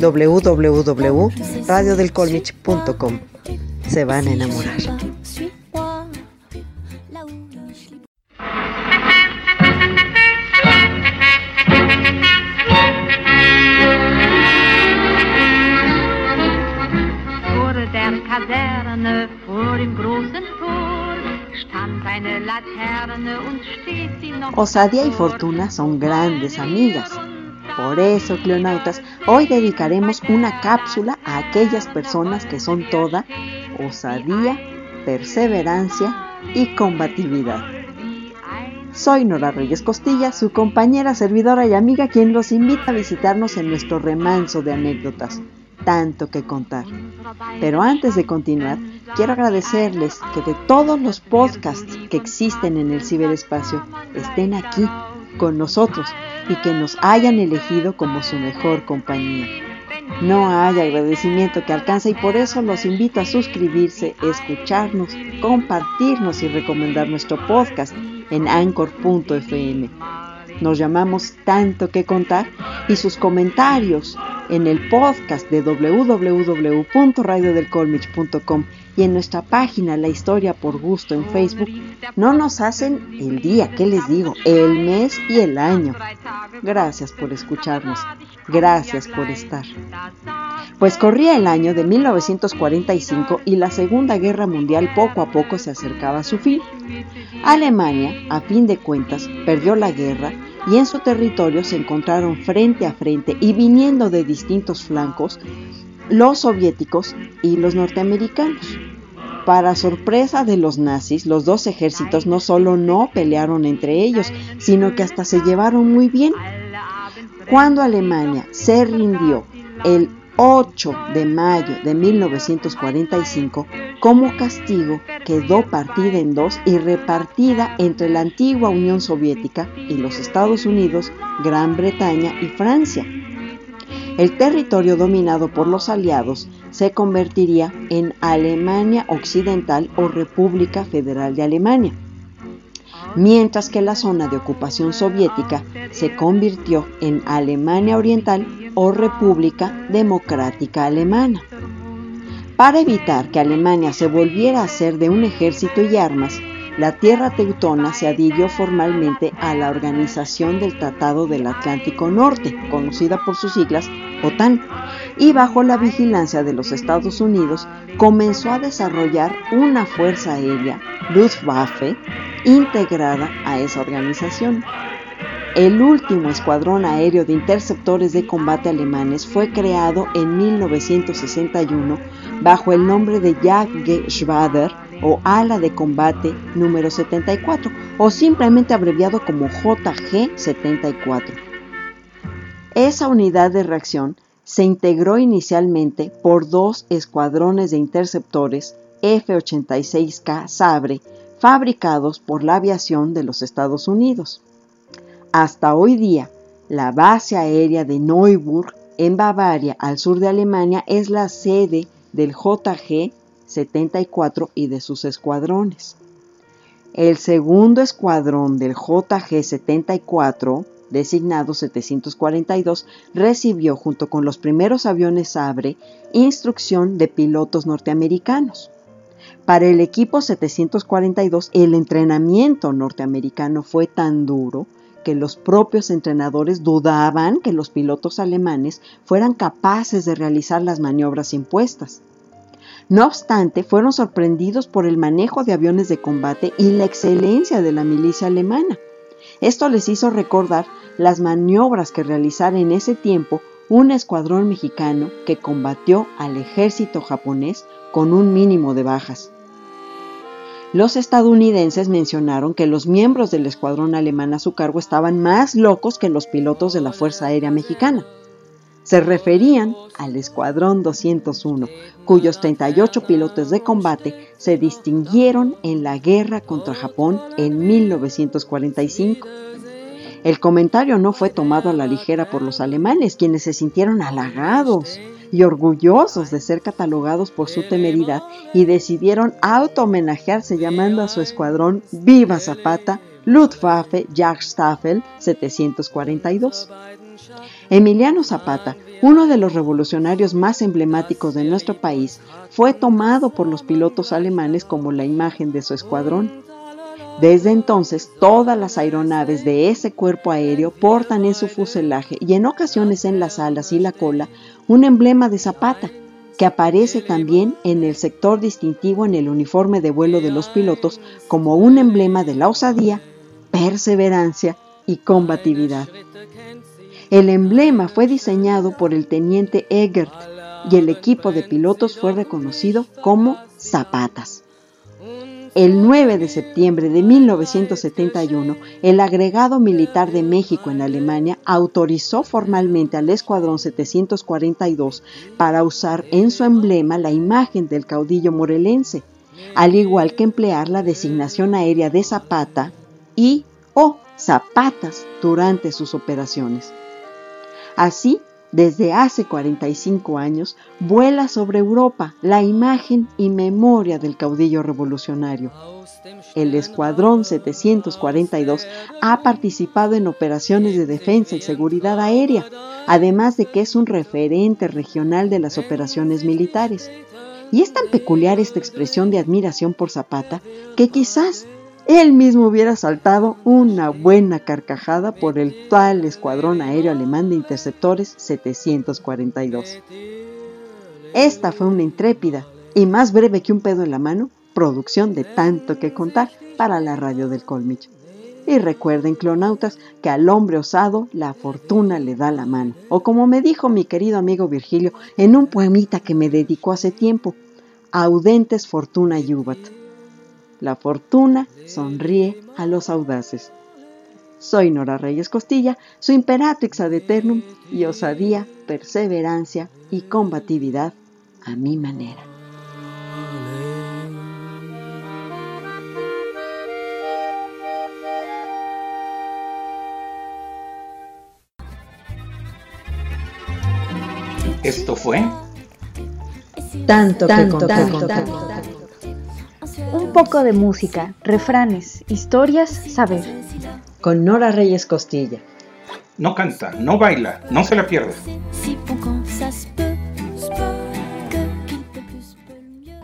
www.radiodelcolmich.com. Se van a enamorar. Osadía y Fortuna son grandes amigas. Por eso, cleonautas, hoy dedicaremos una cápsula a aquellas personas que son toda osadía, perseverancia y combatividad. Soy Nora Reyes Costilla, su compañera, servidora y amiga, quien los invita a visitarnos en nuestro remanso de anécdotas, tanto que contar. Pero antes de continuar, quiero agradecerles que de todos los podcasts que existen en el ciberespacio estén aquí con nosotros y que nos hayan elegido como su mejor compañía. No hay agradecimiento que alcance y por eso los invito a suscribirse, escucharnos, compartirnos y recomendar nuestro podcast en anchor.fm. Nos llamamos Tanto que Contar y sus comentarios en el podcast de www.radiodelcolmich.com y en nuestra página La Historia por Gusto en Facebook no nos hacen el día, ¿qué les digo? El mes y el año. Gracias por escucharnos, gracias por estar. Pues corría el año de 1945 y la Segunda Guerra Mundial poco a poco se acercaba a su fin. Alemania, a fin de cuentas, perdió la guerra y en su territorio se encontraron frente a frente y viniendo de distintos flancos los soviéticos y los norteamericanos. Para sorpresa de los nazis, los dos ejércitos no solo no pelearon entre ellos, sino que hasta se llevaron muy bien. Cuando Alemania se rindió el 8 de mayo de 1945, como castigo quedó partida en dos y repartida entre la antigua Unión Soviética y los Estados Unidos, Gran Bretaña y Francia. El territorio dominado por los aliados se convertiría en Alemania Occidental o República Federal de Alemania, mientras que la zona de ocupación soviética se convirtió en Alemania Oriental o República Democrática Alemana. Para evitar que Alemania se volviera a ser de un ejército y armas, la tierra teutona se adhirió formalmente a la Organización del Tratado del Atlántico Norte, conocida por sus siglas OTAN, y bajo la vigilancia de los Estados Unidos comenzó a desarrollar una fuerza aérea, Luftwaffe, integrada a esa organización. El último escuadrón aéreo de interceptores de combate alemanes fue creado en 1961 bajo el nombre de Jagdgeschwader o ala de combate número 74 o simplemente abreviado como JG-74. Esa unidad de reacción se integró inicialmente por dos escuadrones de interceptores F-86K Sabre fabricados por la aviación de los Estados Unidos. Hasta hoy día, la base aérea de Neuburg en Bavaria, al sur de Alemania, es la sede del JG 74 y de sus escuadrones. El segundo escuadrón del JG-74, designado 742, recibió junto con los primeros aviones Sabre instrucción de pilotos norteamericanos. Para el equipo 742, el entrenamiento norteamericano fue tan duro que los propios entrenadores dudaban que los pilotos alemanes fueran capaces de realizar las maniobras impuestas. No obstante, fueron sorprendidos por el manejo de aviones de combate y la excelencia de la milicia alemana. Esto les hizo recordar las maniobras que realizara en ese tiempo un escuadrón mexicano que combatió al ejército japonés con un mínimo de bajas. Los estadounidenses mencionaron que los miembros del escuadrón alemán a su cargo estaban más locos que los pilotos de la Fuerza Aérea Mexicana. Se referían al Escuadrón 201, cuyos 38 pilotos de combate se distinguieron en la guerra contra Japón en 1945. El comentario no fue tomado a la ligera por los alemanes, quienes se sintieron halagados y orgullosos de ser catalogados por su temeridad y decidieron auto-homenajearse llamando a su escuadrón Viva Zapata Luftwaffe Jagdstaffel 742. Emiliano Zapata, uno de los revolucionarios más emblemáticos de nuestro país, fue tomado por los pilotos alemanes como la imagen de su escuadrón. Desde entonces, todas las aeronaves de ese cuerpo aéreo portan en su fuselaje y en ocasiones en las alas y la cola un emblema de Zapata, que aparece también en el sector distintivo en el uniforme de vuelo de los pilotos como un emblema de la osadía, perseverancia y combatividad. El emblema fue diseñado por el teniente Egert y el equipo de pilotos fue reconocido como Zapatas. El 9 de septiembre de 1971, el agregado militar de México en Alemania autorizó formalmente al Escuadrón 742 para usar en su emblema la imagen del caudillo morelense, al igual que emplear la designación aérea de Zapata y o Zapatas durante sus operaciones. Así, desde hace 45 años vuela sobre Europa la imagen y memoria del caudillo revolucionario. El Escuadrón 742 ha participado en operaciones de defensa y seguridad aérea, además de que es un referente regional de las operaciones militares. Y es tan peculiar esta expresión de admiración por Zapata que quizás él mismo hubiera saltado una buena carcajada por el tal escuadrón aéreo alemán de interceptores 742. Esta fue una intrépida y más breve que un pedo en la mano producción de tanto que contar para la radio del Colmillo. Y recuerden, clonautas, que al hombre osado la fortuna le da la mano. O como me dijo mi querido amigo Virgilio en un poemita que me dedicó hace tiempo, Audentes fortuna yubat la fortuna sonríe a los audaces. Soy Nora Reyes Costilla, su imperatrix ad eternum y osadía, perseverancia y combatividad a mi manera. Esto fue tanto, tanto, tanto, tanto un poco de música, refranes, historias, saber. Con Nora Reyes Costilla. No canta, no baila, no se la pierda.